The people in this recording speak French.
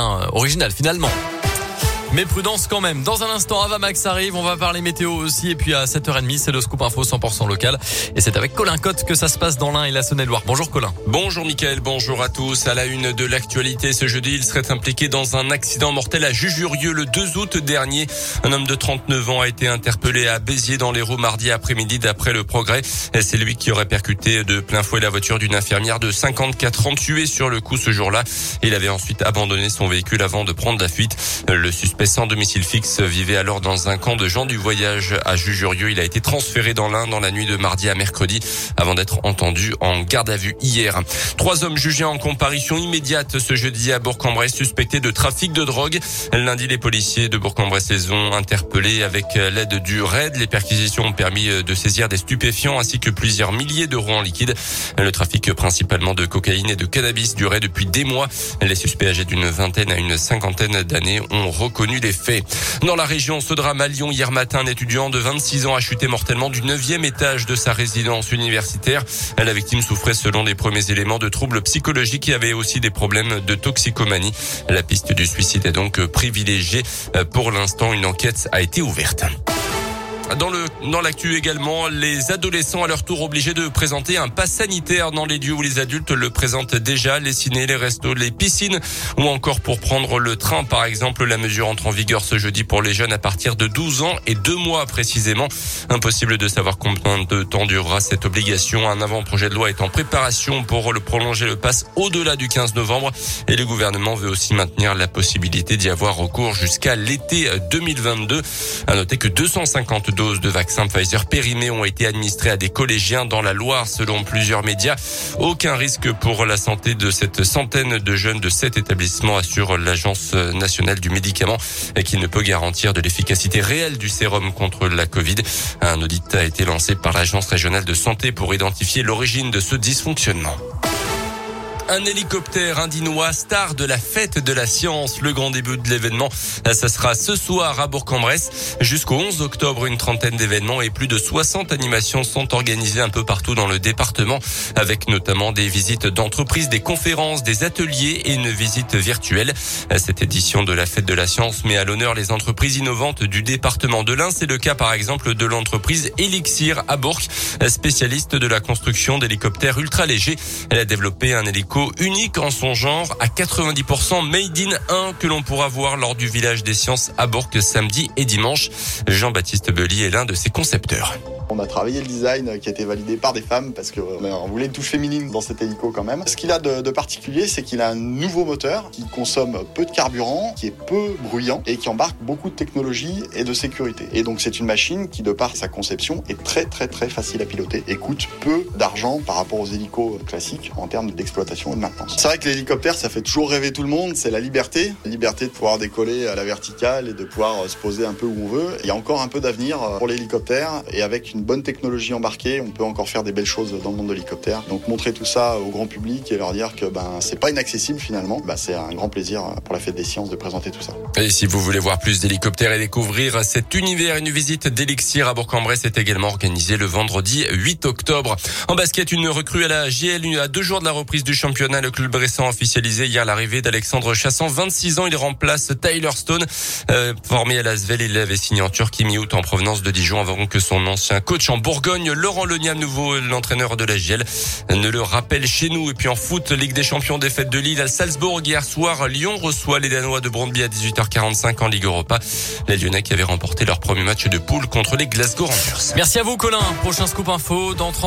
euh, original finalement. Mais prudence quand même. Dans un instant, Avamax arrive. On va parler météo aussi. Et puis à 7h30, c'est le scoop info 100% local. Et c'est avec Colin Cotte que ça se passe dans l'Ain et la Saône-et-Loire. Bonjour Colin. Bonjour Mickaël. Bonjour à tous. À la une de l'actualité ce jeudi, il serait impliqué dans un accident mortel à Jujurieux le 2 août dernier. Un homme de 39 ans a été interpellé à Béziers dans les roues mardi après-midi d'après le progrès. C'est lui qui aurait percuté de plein fouet la voiture d'une infirmière de 54 ans tuée sur le coup ce jour-là. Il avait ensuite abandonné son véhicule avant de prendre la fuite. Le suspect sans domicile fixe vivait alors dans un camp de gens du voyage à Jujurieux. Il a été transféré dans l'Ain dans la nuit de mardi à mercredi avant d'être entendu en garde à vue hier. Trois hommes jugés en comparution immédiate ce jeudi à Bourg-en-Bresse suspectés de trafic de drogue. Lundi, les policiers de Bourg-en-Bresse les ont interpellés avec l'aide du RAID. Les perquisitions ont permis de saisir des stupéfiants ainsi que plusieurs milliers d'euros en liquide. Le trafic principalement de cocaïne et de cannabis durait depuis des mois. Les suspects âgés d'une vingtaine à une cinquantaine d'années ont reconnu Dans la région, ce drame à Lyon hier matin, un étudiant de 26 ans a chuté mortellement du 9e étage de sa résidence universitaire. La victime souffrait selon les premiers éléments de troubles psychologiques et avait aussi des problèmes de toxicomanie. La piste du suicide est donc privilégiée. Pour l'instant, une enquête a été ouverte. Dans le dans l'actu également, les adolescents à leur tour obligés de présenter un pass sanitaire dans les lieux où les adultes le présentent déjà, les ciné, les restos, les piscines ou encore pour prendre le train par exemple. La mesure entre en vigueur ce jeudi pour les jeunes à partir de 12 ans et deux mois précisément. Impossible de savoir combien de temps durera cette obligation. Un avant-projet de loi est en préparation pour le prolonger le pass au-delà du 15 novembre et le gouvernement veut aussi maintenir la possibilité d'y avoir recours jusqu'à l'été 2022. À noter que 252 doses de vaccins Pfizer périmés ont été administrées à des collégiens dans la Loire selon plusieurs médias. Aucun risque pour la santé de cette centaine de jeunes de cet établissement assure l'Agence nationale du médicament qui ne peut garantir de l'efficacité réelle du sérum contre la Covid. Un audit a été lancé par l'Agence régionale de santé pour identifier l'origine de ce dysfonctionnement. Un hélicoptère indinois, star de la fête de la science. Le grand début de l'événement, ça sera ce soir à Bourg-en-Bresse. Jusqu'au 11 octobre, une trentaine d'événements et plus de 60 animations sont organisées un peu partout dans le département, avec notamment des visites d'entreprises, des conférences, des ateliers et une visite virtuelle. Cette édition de la fête de la science met à l'honneur les entreprises innovantes du département de l'Ain. C'est le cas, par exemple, de l'entreprise Elixir à Bourg, spécialiste de la construction d'hélicoptères ultra légers. Elle a développé un hélicoptère unique en son genre à 90% made in 1 que l'on pourra voir lors du village des sciences à Bourg samedi et dimanche. Jean-Baptiste Belly est l'un de ses concepteurs. On a travaillé le design qui a été validé par des femmes parce qu'on voulait une touche féminine dans cet hélico quand même. Ce qu'il a de, particulier, c'est qu'il a un nouveau moteur qui consomme peu de carburant, qui est peu bruyant et qui embarque beaucoup de technologie et de sécurité. Et donc c'est une machine qui, de par sa conception, est très très très facile à piloter et coûte peu d'argent par rapport aux hélicos classiques en termes d'exploitation et de maintenance. C'est vrai que l'hélicoptère, ça fait toujours rêver tout le monde, c'est la liberté. La liberté de pouvoir décoller à la verticale et de pouvoir se poser un peu où on veut. Il y a encore un peu d'avenir pour l'hélicoptère et avec une bonne technologie embarquée, on peut encore faire des belles choses dans le monde de l'hélicoptère. Donc montrer tout ça au grand public et leur dire que ben c'est pas inaccessible finalement, ben, c'est un grand plaisir pour la fête des sciences de présenter tout ça. Et si vous voulez voir plus d'hélicoptères et découvrir cet univers, une visite d'Elixir à Bourg-en-Bresse est également organisée le vendredi 8 octobre. En basket, une recrue à la JL à deux jours de la reprise du championnat. Le club récent officialisé hier l'arrivée d'Alexandre Chassan, 26 ans. Il remplace Tyler Stone, euh, formé à Lasvel. Il avait signé en Turquie mi-août en provenance de Dijon avant que son ancien coach en Bourgogne, Laurent Leniam, nouveau l'entraîneur de la GL, ne le rappelle chez nous. Et puis en foot, Ligue des champions fêtes de Lille à Salzbourg hier soir. Lyon reçoit les Danois de Brondby à 18h45 en Ligue Europa. Les Lyonnais qui avaient remporté leur premier match de poule contre les Glasgow Rangers. Merci à vous Colin. Prochain scoop info dans 30